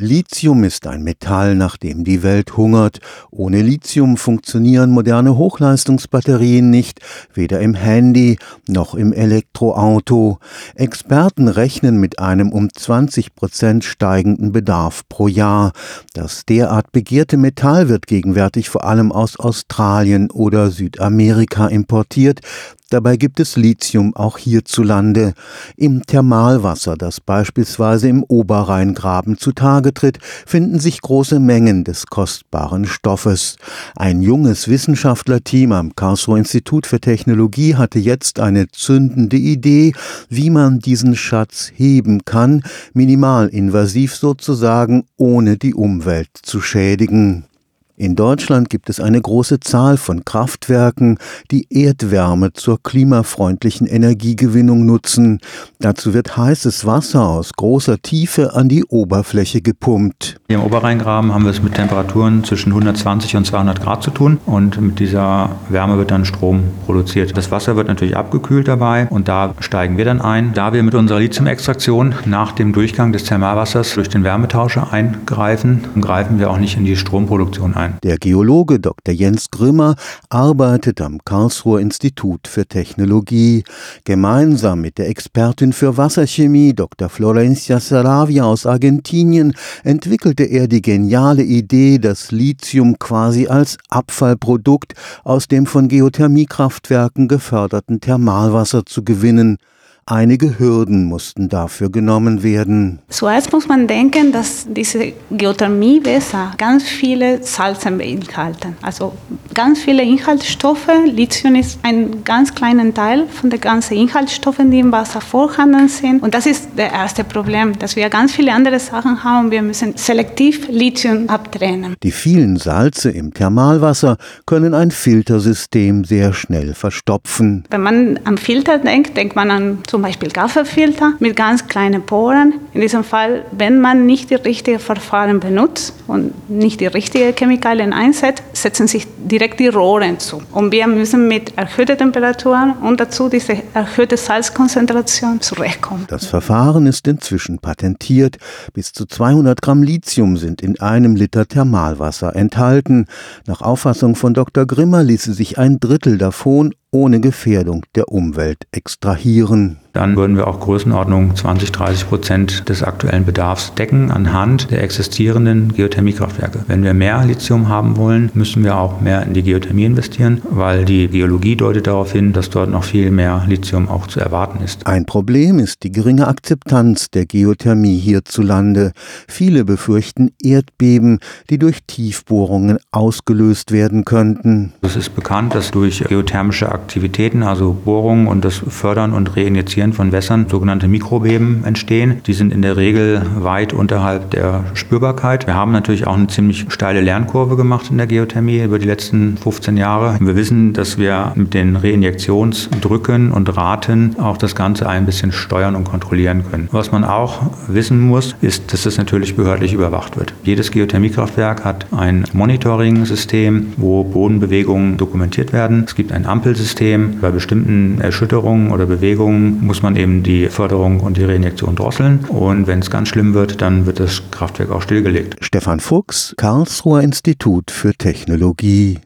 Lithium ist ein Metall, nach dem die Welt hungert. Ohne Lithium funktionieren moderne Hochleistungsbatterien nicht, weder im Handy noch im Elektroauto. Experten rechnen mit einem um 20 Prozent steigenden Bedarf pro Jahr. Das derart begehrte Metall wird gegenwärtig vor allem aus Australien oder Südamerika importiert. Dabei gibt es Lithium auch hierzulande. Im Thermalwasser, das beispielsweise im Oberrheingraben zutage tritt, finden sich große Mengen des kostbaren Stoffes. Ein junges Wissenschaftlerteam am Karlsruher Institut für Technologie hatte jetzt eine zündende Idee, wie man diesen Schatz heben kann, minimalinvasiv sozusagen, ohne die Umwelt zu schädigen. In Deutschland gibt es eine große Zahl von Kraftwerken, die Erdwärme zur klimafreundlichen Energiegewinnung nutzen. Dazu wird heißes Wasser aus großer Tiefe an die Oberfläche gepumpt. Hier im Oberrheingraben haben wir es mit Temperaturen zwischen 120 und 200 Grad zu tun und mit dieser Wärme wird dann Strom produziert. Das Wasser wird natürlich abgekühlt dabei und da steigen wir dann ein. Da wir mit unserer Lithium-Extraktion nach dem Durchgang des Thermalwassers durch den Wärmetauscher eingreifen, greifen wir auch nicht in die Stromproduktion ein sein. Der Geologe Dr. Jens Grimmer arbeitet am Karlsruher Institut für Technologie. Gemeinsam mit der Expertin für Wasserchemie Dr. Florencia Saravia aus Argentinien entwickelte er die geniale Idee, das Lithium quasi als Abfallprodukt aus dem von Geothermiekraftwerken geförderten Thermalwasser zu gewinnen. Einige Hürden mussten dafür genommen werden. Zuerst muss man denken, dass diese Geothermiewässer ganz viele Salze beinhalten. Also ganz viele Inhaltsstoffe. Lithium ist ein ganz kleiner Teil von den ganzen Inhaltsstoffen, die im Wasser vorhanden sind. Und das ist das erste Problem, dass wir ganz viele andere Sachen haben. Wir müssen selektiv Lithium abtrennen. Die vielen Salze im Thermalwasser können ein Filtersystem sehr schnell verstopfen. Wenn man am Filter denkt, denkt man an zum zum Beispiel Kaffeefilter mit ganz kleinen Poren. In diesem Fall, wenn man nicht die richtigen Verfahren benutzt und nicht die richtigen Chemikalien einsetzt, setzen sich direkt die Rohre zu. Und wir müssen mit erhöhten Temperaturen und dazu diese erhöhte Salzkonzentration zurechtkommen. Das Verfahren ist inzwischen patentiert. Bis zu 200 Gramm Lithium sind in einem Liter Thermalwasser enthalten. Nach Auffassung von Dr. Grimmer ließe sich ein Drittel davon ohne Gefährdung der Umwelt extrahieren dann würden wir auch Größenordnung 20, 30 Prozent des aktuellen Bedarfs decken anhand der existierenden Geothermiekraftwerke. Wenn wir mehr Lithium haben wollen, müssen wir auch mehr in die Geothermie investieren, weil die Geologie deutet darauf hin, dass dort noch viel mehr Lithium auch zu erwarten ist. Ein Problem ist die geringe Akzeptanz der Geothermie hierzulande. Viele befürchten Erdbeben, die durch Tiefbohrungen ausgelöst werden könnten. Es ist bekannt, dass durch geothermische Aktivitäten, also Bohrungen und das Fördern und Reinjizieren Passieren von Wässern sogenannte Mikrobeben entstehen. Die sind in der Regel weit unterhalb der Spürbarkeit. Wir haben natürlich auch eine ziemlich steile Lernkurve gemacht in der Geothermie über die letzten 15 Jahre. Wir wissen, dass wir mit den Reinjektionsdrücken und Raten auch das Ganze ein bisschen steuern und kontrollieren können. Was man auch wissen muss, ist, dass es natürlich behördlich überwacht wird. Jedes Geothermiekraftwerk hat ein Monitoring-System, wo Bodenbewegungen dokumentiert werden. Es gibt ein Ampelsystem. Bei bestimmten Erschütterungen oder Bewegungen muss man eben die Förderung und die Reinjektion drosseln. Und wenn es ganz schlimm wird, dann wird das Kraftwerk auch stillgelegt. Stefan Fuchs, Karlsruher Institut für Technologie.